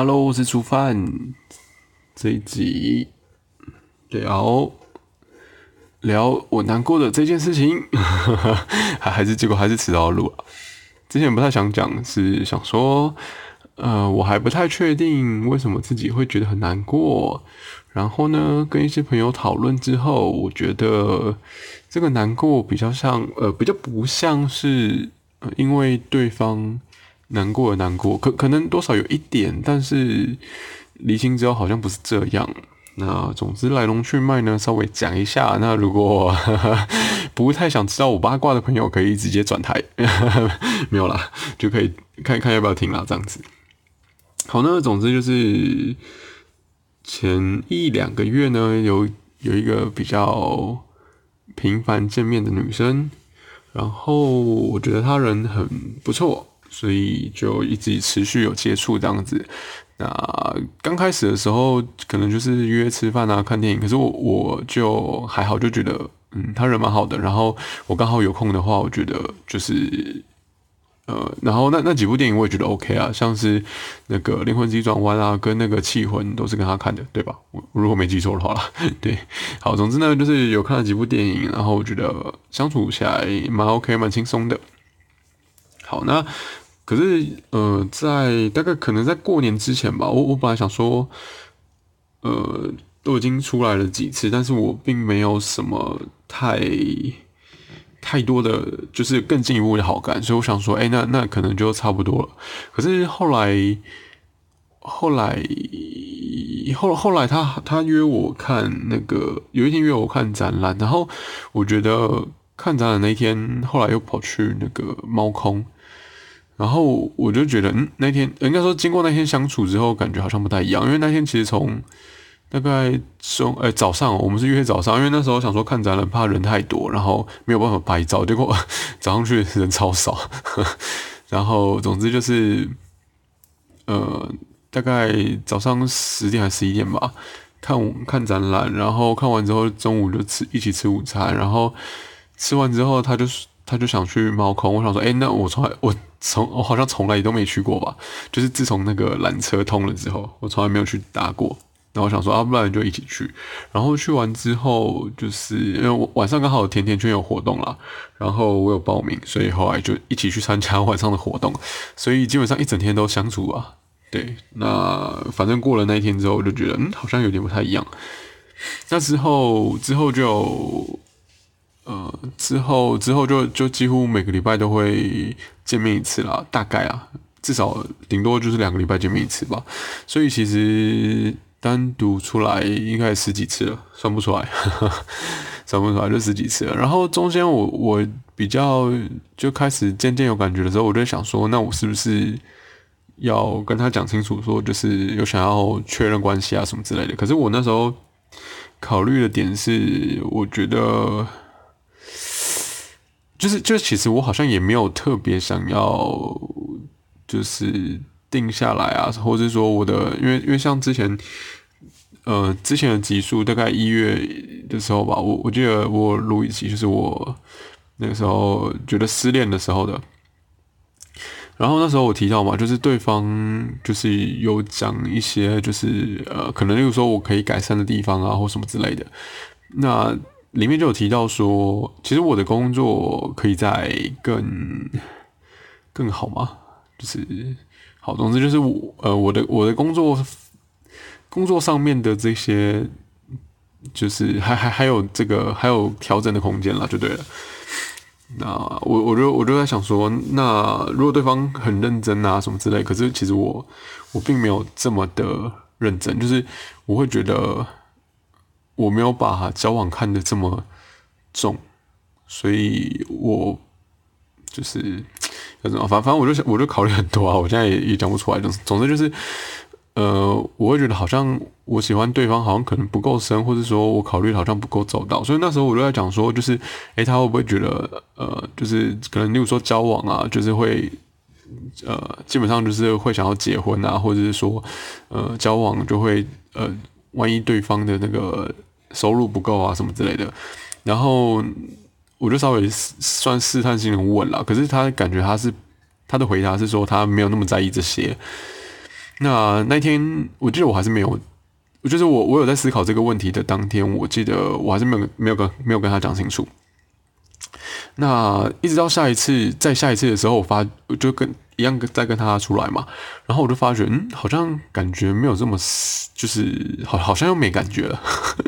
Hello，我是煮饭。这一集聊聊我难过的这件事情，还还是结果还是迟到录了。之前不太想讲，是想说，呃，我还不太确定为什么自己会觉得很难过。然后呢，跟一些朋友讨论之后，我觉得这个难过比较像，呃，比较不像是因为对方。难过的，难过，可可能多少有一点，但是离心之后好像不是这样。那总之来龙去脉呢，稍微讲一下。那如果 不太想知道我八卦的朋友，可以直接转台，没有啦，就可以看看要不要听啦，这样子。好，那总之就是前一两个月呢，有有一个比较频繁见面的女生，然后我觉得她人很不错。所以就一直持续有接触这样子。那刚开始的时候，可能就是约吃饭啊、看电影。可是我我就还好，就觉得嗯，他人蛮好的。然后我刚好有空的话，我觉得就是呃，然后那那几部电影我也觉得 OK 啊，像是那个《灵魂急转弯》啊，跟那个《气魂》都是跟他看的，对吧？我如果没记错的话，对。好，总之呢，就是有看了几部电影，然后我觉得相处起来蛮 OK，蛮轻松的。好，那。可是，呃，在大概可能在过年之前吧，我我本来想说，呃，都已经出来了几次，但是我并没有什么太太多的就是更进一步的好感，所以我想说，哎，那那可能就差不多了。可是后来，后来，后 后来他他约我看那个，有一天约我看展览，然后我觉得看展览那一天，后来又跑去那个猫空。然后我就觉得，嗯，那天应该说经过那天相处之后，感觉好像不太一样。因为那天其实从大概中，哎，早上我们是约早上，因为那时候想说看展览怕人太多，然后没有办法拍照，结果早上去人超少。然后总之就是，呃，大概早上十点还是十一点吧，看看展览，然后看完之后中午就吃一起吃午餐，然后吃完之后他就他就想去猫空，我想说，哎，那我从来我。从我好像从来都没去过吧，就是自从那个缆车通了之后，我从来没有去搭过。然后我想说，啊，不然就一起去。然后去完之后，就是因为我晚上刚好甜甜圈有活动啦，然后我有报名，所以后来就一起去参加晚上的活动。所以基本上一整天都相处啊。对，那反正过了那一天之后，我就觉得，嗯，好像有点不太一样。那之后之后就。呃，之后之后就就几乎每个礼拜都会见面一次啦，大概啊，至少顶多就是两个礼拜见面一次吧。所以其实单独出来应该十几次了，算不出来，算不出来就十几次了。然后中间我我比较就开始渐渐有感觉的时候，我就想说，那我是不是要跟他讲清楚，说就是有想要确认关系啊什么之类的。可是我那时候考虑的点是，我觉得。就是，就其实我好像也没有特别想要，就是定下来啊，或者说我的，因为因为像之前，呃，之前的集数大概一月的时候吧，我我记得我录一期，就是我那个时候觉得失恋的时候的，然后那时候我提到嘛，就是对方就是有讲一些，就是呃，可能例如说我可以改善的地方啊，或什么之类的，那。里面就有提到说，其实我的工作可以在更更好吗？就是好，总之就是我呃，我的我的工作工作上面的这些，就是还还还有这个还有调整的空间了，就对了。那我我就我就在想说，那如果对方很认真啊什么之类，可是其实我我并没有这么的认真，就是我会觉得。我没有把交往看得这么重，所以我就是 要怎么？反反正我就，我就考虑很多啊。我现在也也讲不出来。总总之就是，呃，我会觉得好像我喜欢对方，好像可能不够深，或者说我考虑好像不够周到。所以那时候我就在讲说，就是，诶，他会不会觉得，呃，就是可能，例如说交往啊，就是会，呃，基本上就是会想要结婚啊，或者是说，呃，交往就会，呃，万一对方的那个。收入不够啊，什么之类的，然后我就稍微算试探性的问了，可是他感觉他是他的回答是说他没有那么在意这些，那那天我记得我还是没有，就是我我有在思考这个问题的当天，我记得我还是没有没有跟没有跟他讲清楚。那一直到下一次，在下一次的时候，我发我就跟一样跟再跟他出来嘛，然后我就发觉，嗯，好像感觉没有这么，就是好好像又没感觉了。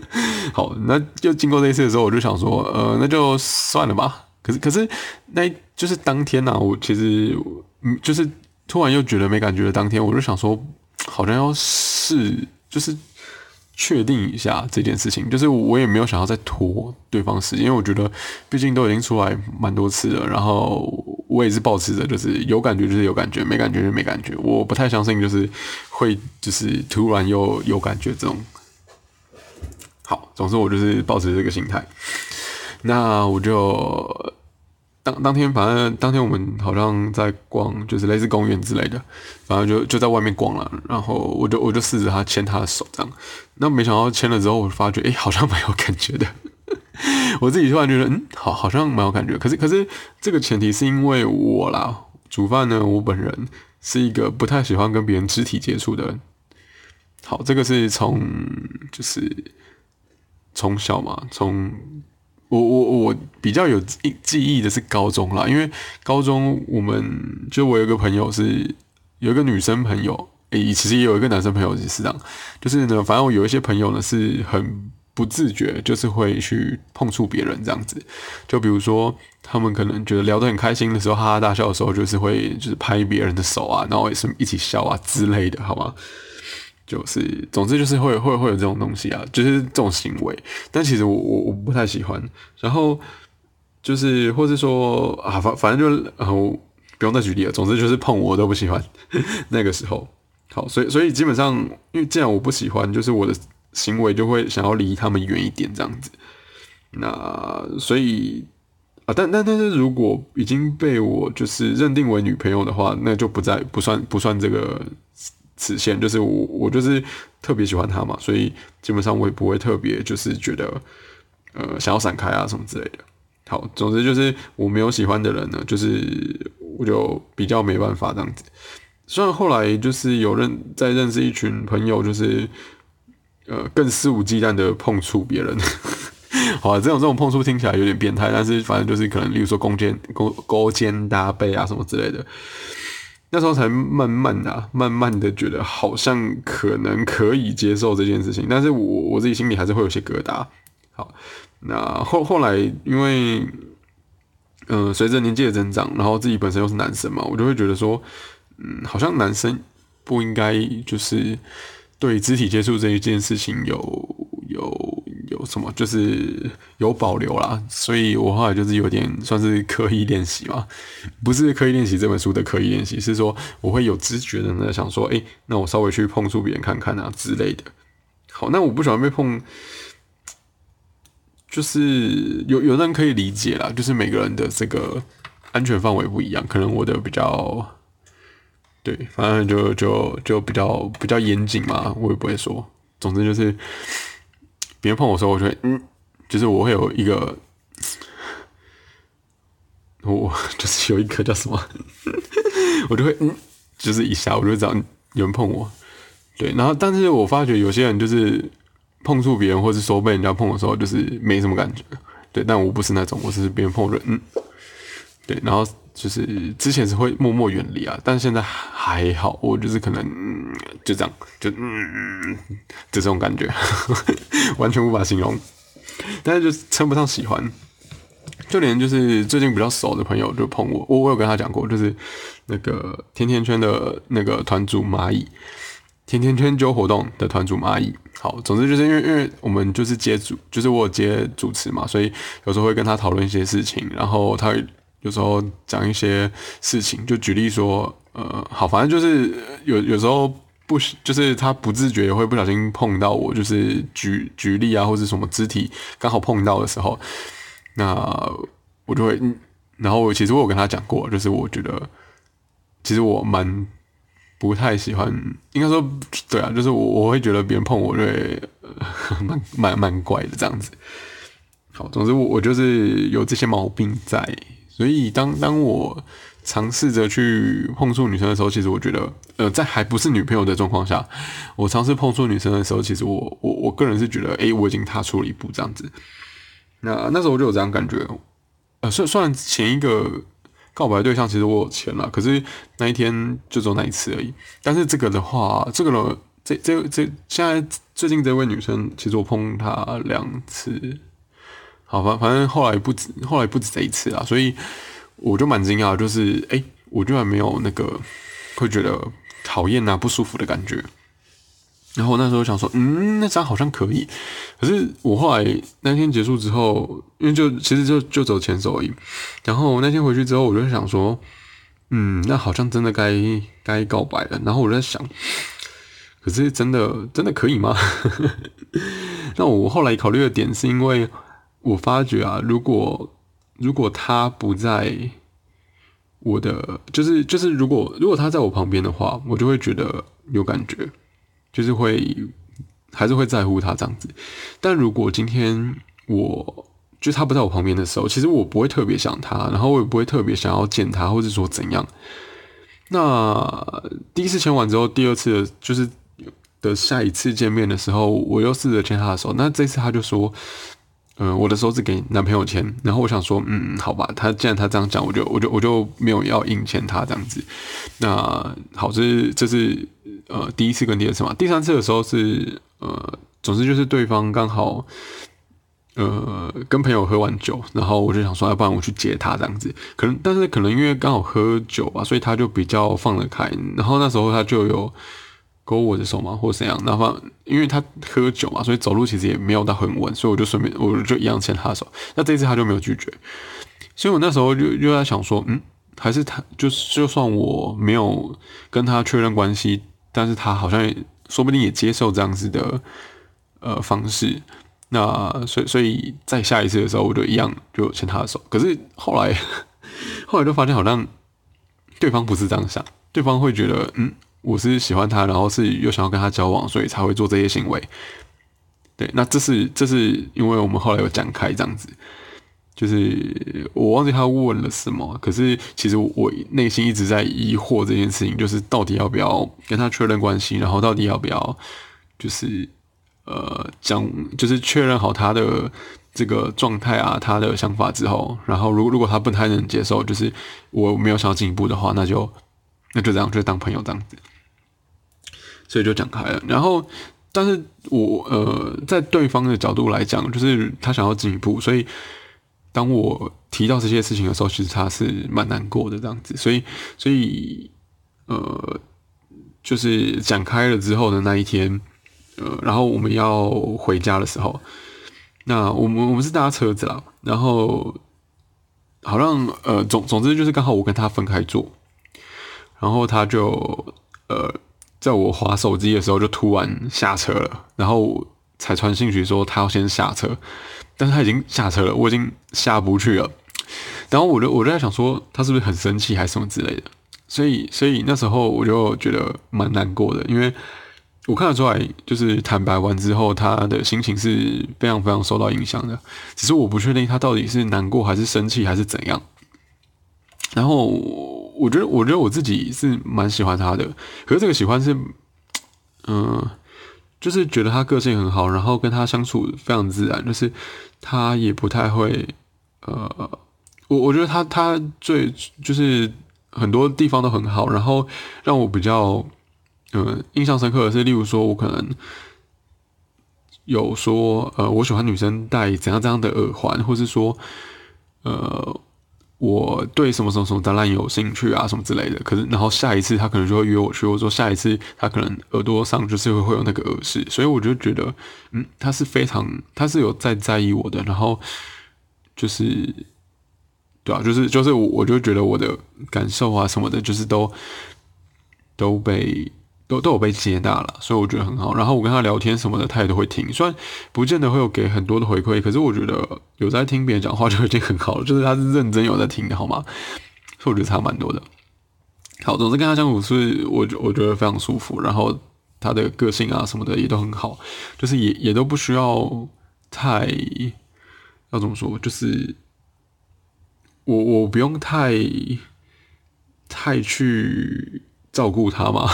好，那就经过这一次的时候，我就想说，呃，那就算了吧。可是可是那就是当天呐，我其实嗯，就是突然又觉得没感觉的当天，我就想说，好像要试，就是。确定一下这件事情，就是我也没有想要再拖对方时间，因为我觉得毕竟都已经出来蛮多次了，然后我也是保持着就是有感觉就是有感觉，没感觉就没感觉，我不太相信就是会就是突然又有感觉这种。好，总之我就是保持这个心态，那我就。当天，反正当天我们好像在逛，就是类似公园之类的，反正就就在外面逛了。然后我就我就试着他牵他的手这样，那没想到牵了之后，我发觉哎，好像蛮有感觉的。我自己突然觉得，嗯，好，好像蛮有感觉。可是可是这个前提是因为我啦，煮饭呢，我本人是一个不太喜欢跟别人肢体接触的人。好，这个是从就是从小嘛，从。我我我比较有记忆的是高中啦，因为高中我们就我有个朋友是有一个女生朋友，诶，其实也有一个男生朋友也是这样，就是呢，反正我有一些朋友呢是很不自觉，就是会去碰触别人这样子，就比如说他们可能觉得聊得很开心的时候，哈哈大笑的时候，就是会就是拍别人的手啊，然后也是一起笑啊之类的，好吗？就是，总之就是会会会有这种东西啊，就是这种行为，但其实我我我不太喜欢。然后就是，或是说啊，反反正就然后不用再举例了。总之就是碰我都不喜欢。那个时候，好，所以所以基本上，因为既然我不喜欢，就是我的行为就会想要离他们远一点这样子。那所以啊，但但但是如果已经被我就是认定为女朋友的话，那就不再不算不算这个。此线就是我，我就是特别喜欢他嘛，所以基本上我也不会特别就是觉得，呃，想要闪开啊什么之类的。好，总之就是我没有喜欢的人呢，就是我就比较没办法这样子。虽然后来就是有认在认识一群朋友，就是呃更肆无忌惮的碰触别人，好，这种这种碰触听起来有点变态，但是反正就是可能，例如说勾肩勾勾肩搭背啊什么之类的。那时候才慢慢的、慢慢的觉得好像可能可以接受这件事情，但是我我自己心里还是会有些疙瘩。好，那后后来因为，嗯，随着年纪的增长，然后自己本身又是男生嘛，我就会觉得说，嗯，好像男生不应该就是对肢体接触这一件事情有有。有什么就是有保留啦，所以我后来就是有点算是刻意练习嘛，不是刻意练习这本书的刻意练习，是说我会有知觉的呢，想说，哎，那我稍微去碰触别人看看啊之类的。好，那我不喜欢被碰，就是有有人可以理解啦，就是每个人的这个安全范围不一样，可能我的比较，对，反正就就就比较比较严谨嘛，我也不会说，总之就是。别人碰我的时候，我就会嗯，就是我会有一个，我 就是有一个叫什么，我就会嗯，就是一下，我就知道有人碰我，对。然后，但是我发觉有些人就是碰触别人，或是说被人家碰的时候，就是没什么感觉，对。但我不是那种，我是别人碰我，嗯，对。然后就是之前是会默默远离啊，但现在还好，我就是可能就这样，就嗯，就这种感觉。完全无法形容，但是就称不上喜欢。就连就是最近比较熟的朋友就碰我，我我有跟他讲过，就是那个甜甜圈的那个团主蚂蚁，甜甜圈揪活动的团主蚂蚁。好，总之就是因为因为我们就是接主，就是我接主持嘛，所以有时候会跟他讨论一些事情，然后他有时候讲一些事情，就举例说，呃，好，反正就是有有时候。不，就是他不自觉也会不小心碰到我，就是举举例啊，或者什么肢体刚好碰到的时候，那我就会，然后其实我有跟他讲过，就是我觉得其实我蛮不太喜欢，应该说对啊，就是我我会觉得别人碰我就会蛮蛮蛮怪的这样子。好，总之我我就是有这些毛病在，所以当当我尝试着去碰触女生的时候，其实我觉得，呃，在还不是女朋友的状况下，我尝试碰触女生的时候，其实我我我个人是觉得，诶，我已经踏出了一步这样子。那那时候我就有这样感觉，呃，虽虽然前一个告白对象其实我有钱了，可是那一天就只有那一次而已。但是这个的话，这个呢，这这这现在最近这位女生，其实我碰她两次，好吧，反正后来不止，后来不止这一次啊，所以。我就蛮惊讶，就是哎，我居然没有那个会觉得讨厌啊、不舒服的感觉。然后那时候想说，嗯，那张好像可以。可是我后来那天结束之后，因为就其实就就走前手而已。然后那天回去之后，我就想说，嗯，那好像真的该该告白了。然后我就在想，可是真的真的可以吗？那我后来考虑的点是因为我发觉啊，如果如果他不在我的，就是就是，如果如果他在我旁边的话，我就会觉得有感觉，就是会还是会在乎他这样子。但如果今天我就他不在我旁边的时候，其实我不会特别想他，然后我也不会特别想要见他，或者说怎样。那第一次牵完之后，第二次就是的下一次见面的时候，我又试着牵他的手，那这次他就说。嗯，我的手指给男朋友牵，然后我想说，嗯，好吧，他既然他这样讲，我就我就我就没有要硬牵他这样子。那好，这是这是呃第一次跟第二次嘛，第三次的时候是呃，总之就是对方刚好呃跟朋友喝完酒，然后我就想说，要不然我去接他这样子。可能但是可能因为刚好喝酒吧，所以他就比较放得开。然后那时候他就有。勾我的手嘛，或者怎样？然后因为他喝酒嘛，所以走路其实也没有到很稳，所以我就顺便我就一样牵他的手。那这一次他就没有拒绝，所以我那时候就就在想说，嗯，还是他就是就算我没有跟他确认关系，但是他好像也说不定也接受这样子的呃方式。那所以所以在下一次的时候，我就一样就牵他的手。可是后来 后来就发现，好像对方不是这样想，对方会觉得嗯。我是喜欢他，然后是又想要跟他交往，所以才会做这些行为。对，那这是这是因为我们后来有讲开这样子，就是我忘记他问了什么，可是其实我内心一直在疑惑这件事情，就是到底要不要跟他确认关系，然后到底要不要就是呃讲，就是确认好他的这个状态啊，他的想法之后，然后如如果他不太能接受，就是我没有想要进一步的话，那就那就这样，就当朋友这样子。所以就讲开了，然后，但是我呃，在对方的角度来讲，就是他想要进一步，所以当我提到这些事情的时候，其实他是蛮难过的这样子，所以，所以呃，就是讲开了之后的那一天，呃，然后我们要回家的时候，那我们我们是搭车子啦，然后好像呃总总之就是刚好我跟他分开坐，然后他就呃。在我划手机的时候，就突然下车了，然后才传信息说他要先下车，但是他已经下车了，我已经下不去了。然后我就我就在想说，他是不是很生气还是什么之类的？所以所以那时候我就觉得蛮难过的，因为我看得出来，就是坦白完之后，他的心情是非常非常受到影响的。只是我不确定他到底是难过还是生气还是怎样。然后。我觉得，我觉得我自己是蛮喜欢他的，可是这个喜欢是，嗯，就是觉得他个性很好，然后跟他相处非常自然，就是他也不太会，呃，我我觉得他他最就是很多地方都很好，然后让我比较，嗯，印象深刻的是，例如说我可能有说，呃，我喜欢女生戴怎样怎样的耳环，或是说，呃。我对什么什么什么展览有兴趣啊，什么之类的。可是，然后下一次他可能就会约我去。我说下一次他可能耳朵上就是会会有那个耳饰，所以我就觉得，嗯，他是非常，他是有在在意我的。然后就是，对啊，就是就是我我就觉得我的感受啊什么的，就是都都被。都都有被接纳了，所以我觉得很好。然后我跟他聊天什么的，他也都会听。虽然不见得会有给很多的回馈，可是我觉得有在听别人讲话就已经很好了。就是他是认真有在听的，好吗？所以我觉得差蛮多的。好，总之跟他相处是我我觉得非常舒服。然后他的个性啊什么的也都很好，就是也也都不需要太要怎么说，就是我我不用太太去照顾他嘛，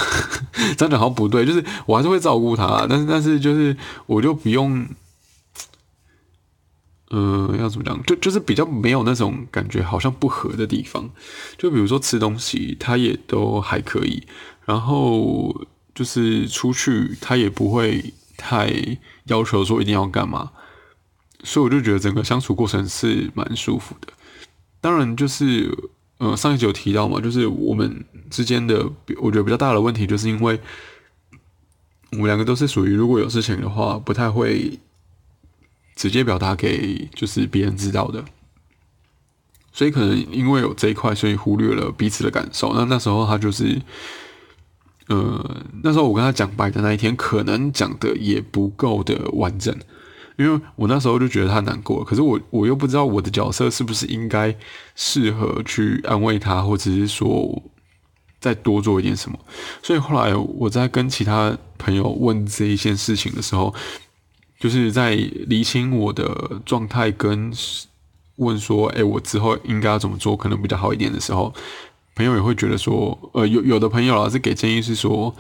这样讲好像不对，就是我还是会照顾他，但是但是就是我就不用，嗯，要怎么讲，就就是比较没有那种感觉好像不合的地方，就比如说吃东西，他也都还可以，然后就是出去，他也不会太要求说一定要干嘛，所以我就觉得整个相处过程是蛮舒服的，当然就是。呃，上一集有提到嘛，就是我们之间的，我觉得比较大的问题，就是因为我们两个都是属于如果有事情的话，不太会直接表达给就是别人知道的，所以可能因为有这一块，所以忽略了彼此的感受。那那时候他就是，呃，那时候我跟他讲白的那一天，可能讲的也不够的完整。因为我那时候就觉得他难过，可是我我又不知道我的角色是不是应该适合去安慰他，或者是说再多做一点什么。所以后来我在跟其他朋友问这一件事情的时候，就是在厘清我的状态跟问说：“哎，我之后应该要怎么做可能比较好一点？”的时候，朋友也会觉得说：“呃，有有的朋友啊是给建议是说，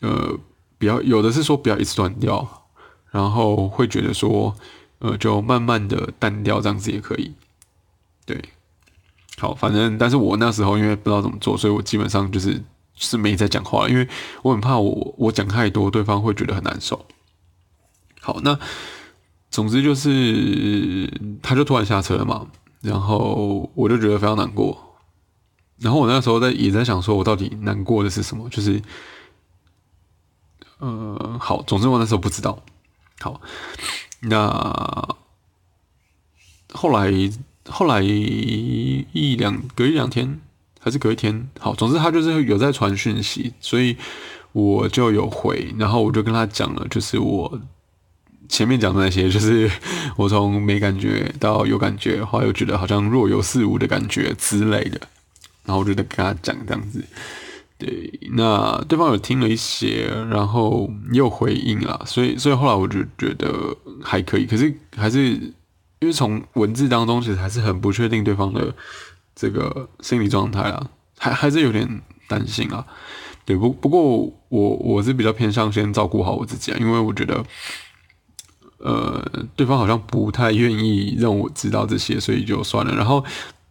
呃，不要有的是说不要一次断掉。”然后会觉得说，呃，就慢慢的淡掉，这样子也可以。对，好，反正，但是我那时候因为不知道怎么做，所以我基本上就是是没在讲话，因为我很怕我我讲太多，对方会觉得很难受。好，那总之就是，他就突然下车了嘛，然后我就觉得非常难过。然后我那时候在也在想，说我到底难过的是什么？就是，呃，好，总之我那时候不知道。好，那后来后来一两隔一两天还是隔一天，好，总之他就是有在传讯息，所以我就有回，然后我就跟他讲了，就是我前面讲的那些，就是我从没感觉到有感觉，后来又觉得好像若有似无的感觉之类的，然后我就在跟他讲这样子。对，那对方有听了一些，然后又回应了，所以所以后来我就觉得还可以，可是还是因为从文字当中其实还是很不确定对方的这个心理状态啊，还还是有点担心啊。对，不不过我我是比较偏向先照顾好我自己啊，因为我觉得，呃，对方好像不太愿意让我知道这些，所以就算了。然后，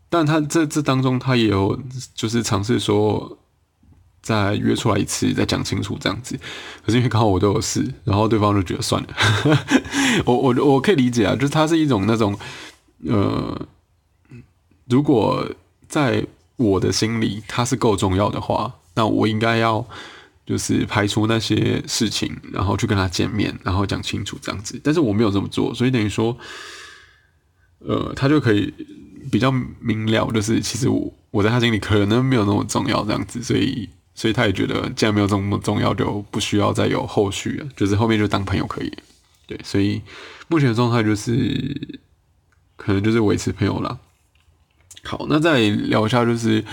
但他这这当中他也有就是尝试说。再约出来一次，再讲清楚这样子。可是因为刚好我都有事，然后对方就觉得算了。我我我可以理解啊，就是他是一种那种，呃，如果在我的心里他是够重要的话，那我应该要就是排除那些事情，然后去跟他见面，然后讲清楚这样子。但是我没有这么做，所以等于说，呃，他就可以比较明了，就是其实我我在他心里可能没有那么重要这样子，所以。所以他也觉得，既然没有这么重要，就不需要再有后续了，就是后面就当朋友可以。对，所以目前的状态就是，可能就是维持朋友了。好，那再聊一下，就是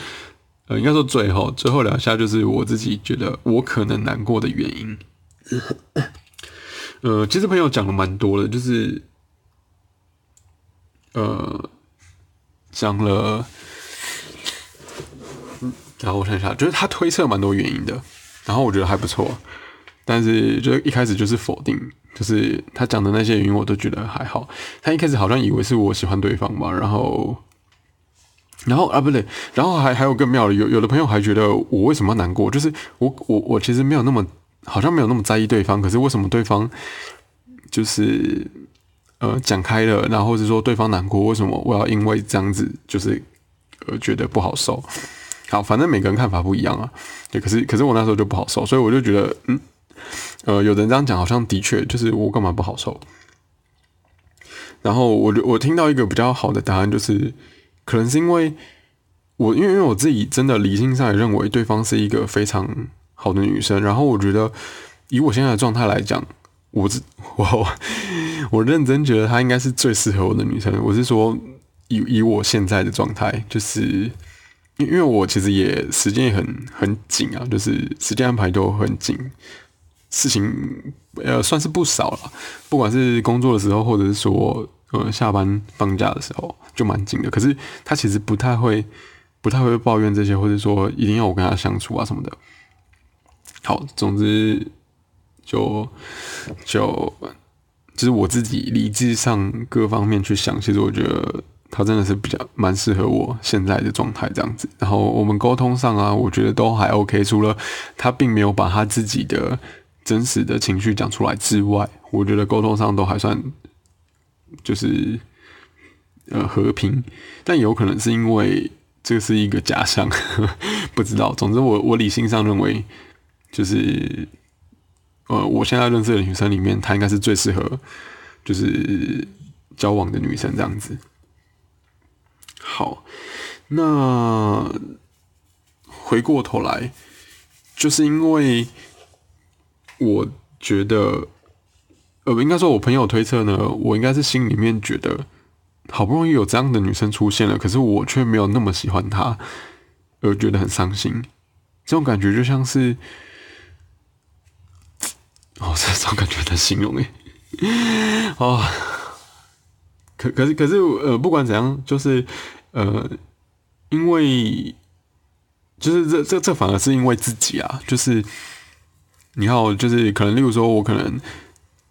呃，应该说最后最后聊一下，就是我自己觉得我可能难过的原因。呃，其实朋友讲了蛮多的，就是呃，讲了。然后我想一下，就是他推测蛮多原因的，然后我觉得还不错，但是就一开始就是否定，就是他讲的那些原因我都觉得还好。他一开始好像以为是我喜欢对方吧，然后，然后啊不对，然后还还有更妙的，有有的朋友还觉得我为什么难过？就是我我我其实没有那么好像没有那么在意对方，可是为什么对方就是呃讲开了，然后是说对方难过，为什么我要因为这样子就是呃觉得不好受？好，反正每个人看法不一样啊。对，可是可是我那时候就不好受，所以我就觉得，嗯，呃，有人这样讲，好像的确就是我干嘛不好受。然后我我听到一个比较好的答案，就是可能是因为我因为我自己真的理性上也认为对方是一个非常好的女生，然后我觉得以我现在的状态来讲，我 我我认真觉得她应该是最适合我的女生。我是说以以我现在的状态，就是。因为我其实也时间也很很紧啊，就是时间安排都很紧，事情呃算是不少了。不管是工作的时候，或者是说呃下班放假的时候，就蛮紧的。可是他其实不太会不太会抱怨这些，或者说一定要我跟他相处啊什么的。好，总之就就就是我自己理智上各方面去想，其实我觉得他真的是比较蛮适合我现在的状态这样子。然后我们沟通上啊，我觉得都还 OK，除了他并没有把他自己的真实的情绪讲出来之外，我觉得沟通上都还算就是呃和平。但有可能是因为这是一个假象，不知道。总之，我我理性上认为。就是，呃，我现在认识的女生里面，她应该是最适合，就是交往的女生这样子。好，那回过头来，就是因为我觉得，呃，应该说，我朋友推测呢，我应该是心里面觉得，好不容易有这样的女生出现了，可是我却没有那么喜欢她，而觉得很伤心。这种感觉就像是。哦，这种感觉难形容诶。哦，可可是可是呃，不管怎样，就是呃，因为就是这这这反而是因为自己啊，就是你看我，就是可能例如说，我可能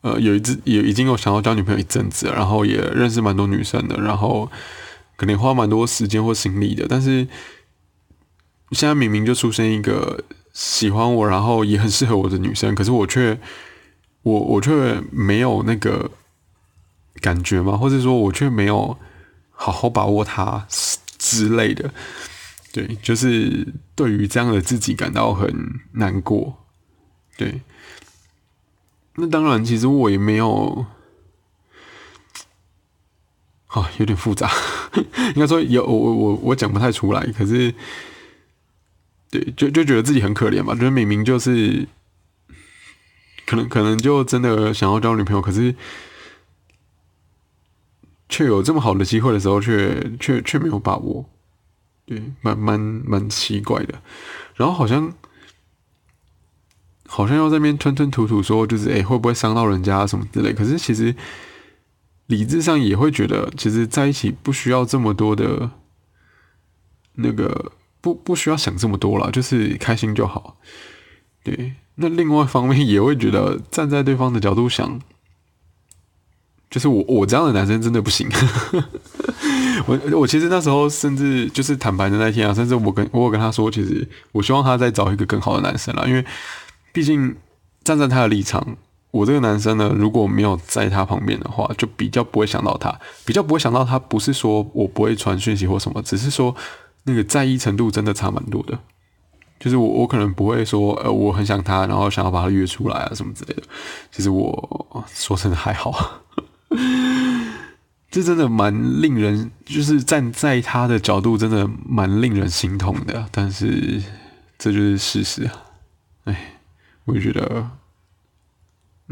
呃有一只也已经有想要交女朋友一阵子，然后也认识蛮多女生的，然后可能花蛮多时间或心力的，但是现在明明就出现一个。喜欢我，然后也很适合我的女生，可是我却，我我却没有那个感觉吗？或者说，我却没有好好把握她之类的？对，就是对于这样的自己感到很难过。对，那当然，其实我也没有，啊，有点复杂，应该说有我我我讲不太出来，可是。对，就就觉得自己很可怜吧，就是明明就是，可能可能就真的想要交女朋友，可是却有这么好的机会的时候，却却却没有把握，对，蛮蛮蛮奇怪的。然后好像好像要在那边吞吞吐吐说，就是哎会不会伤到人家什么之类。可是其实理智上也会觉得，其实在一起不需要这么多的那个。不不需要想这么多了，就是开心就好。对，那另外一方面也会觉得站在对方的角度想，就是我我这样的男生真的不行。我我其实那时候甚至就是坦白的那天啊，甚至我跟我跟他说，其实我希望他再找一个更好的男生了，因为毕竟站在他的立场，我这个男生呢，如果没有在他旁边的话，就比较不会想到他，比较不会想到他。不是说我不会传讯息或什么，只是说。那个在意程度真的差蛮多的，就是我我可能不会说，呃，我很想他，然后想要把他约出来啊什么之类的。其实我说真的还好，这真的蛮令人，就是站在他的角度，真的蛮令人心痛的。但是这就是事实啊，哎，我觉得。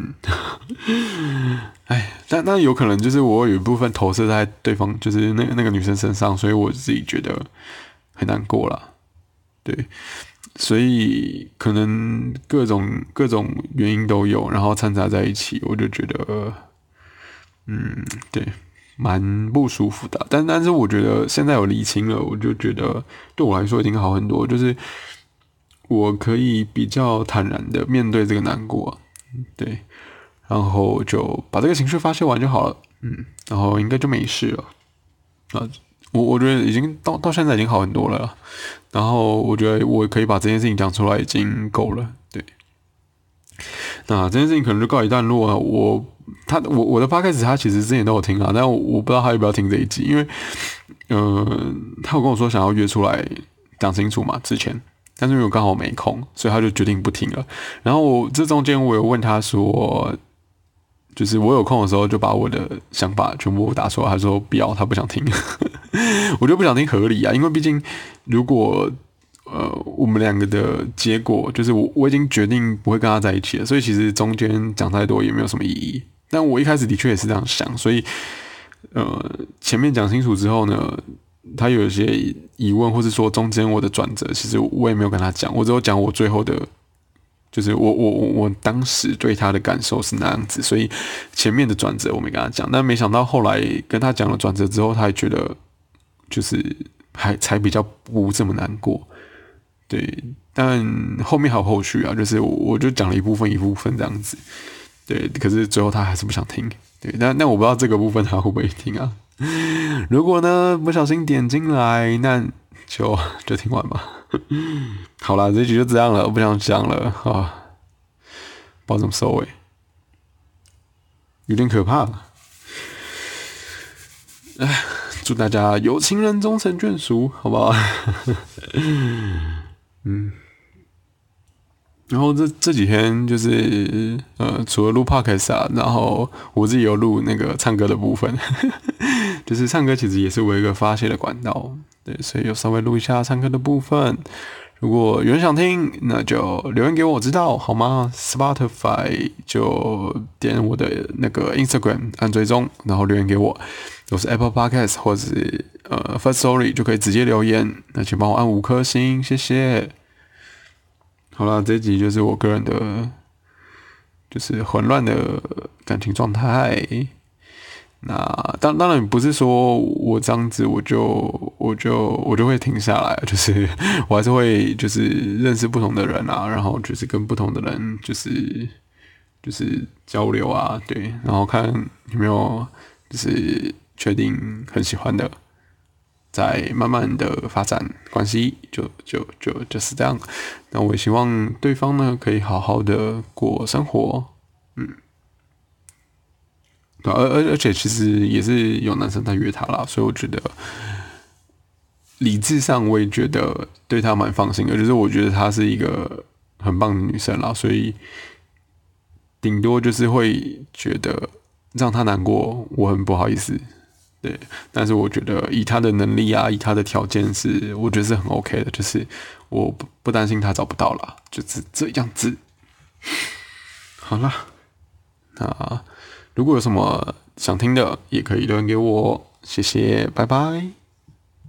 嗯，哎，但但有可能就是我有一部分投射在对方，就是那个那个女生身上，所以我自己觉得很难过了。对，所以可能各种各种原因都有，然后掺杂在一起，我就觉得，嗯，对，蛮不舒服的。但但是我觉得现在有理清了，我就觉得对我来说已经好很多，就是我可以比较坦然的面对这个难过。对。然后就把这个情绪发泄完就好了，嗯，然后应该就没事了。啊，我我觉得已经到到现在已经好很多了。然后我觉得我可以把这件事情讲出来已经够了，对。那这件事情可能就告一段落了。我他我我的发开始他其实之前都有听啊，但我我不知道他要不要听这一集，因为嗯，他有跟我说想要约出来讲清楚嘛，之前，但是因为我刚好没空，所以他就决定不听了。然后我这中间我有问他说。就是我有空的时候，就把我的想法全部打出来。他说不要，他不想听。我就不想听，合理啊，因为毕竟如果呃我们两个的结果就是我我已经决定不会跟他在一起了，所以其实中间讲太多也没有什么意义。但我一开始的确也是这样想，所以呃前面讲清楚之后呢，他有一些疑问，或是说中间我的转折，其实我也没有跟他讲，我只有讲我最后的。就是我我我我当时对他的感受是那样子，所以前面的转折我没跟他讲，但没想到后来跟他讲了转折之后，他还觉得就是还才比较不这么难过。对，但后面还有后续啊，就是我就讲了一部分一部分这样子。对，可是最后他还是不想听。对，那那我不知道这个部分他会不会听啊？如果呢不小心点进来，那就就听完吧。好了，这局就这样了，我不想讲了啊，不知道怎么收尾，有点可怕。哎，祝大家有情人终成眷属，好不好？嗯。然后这这几天就是呃，除了录 podcast 啊，然后我自己有录那个唱歌的部分，就是唱歌其实也是我一个发泄的管道，对，所以有稍微录一下唱歌的部分。如果有人想听，那就留言给我知道好吗？Spotify 就点我的那个 Instagram 按追踪，然后留言给我。都是 Apple Podcast 或者是呃 First Story 就可以直接留言，那请帮我按五颗星，谢谢。好了，这集就是我个人的，就是混乱的感情状态。那当当然不是说我这样子我就我就我就会停下来，就是我还是会就是认识不同的人啊，然后就是跟不同的人就是就是交流啊，对，然后看有没有就是确定很喜欢的。在慢慢的发展关系，就就就就是这样。那我也希望对方呢可以好好的过生活，嗯。对而而而且其实也是有男生在约她啦，所以我觉得理智上我也觉得对她蛮放心的，就是我觉得她是一个很棒的女生啦，所以顶多就是会觉得让她难过，我很不好意思。对，但是我觉得以他的能力啊，以他的条件是，我觉得是很 OK 的，就是我不不担心他找不到了，就是这样子。好啦，那如果有什么想听的，也可以留言给我，谢谢，拜拜。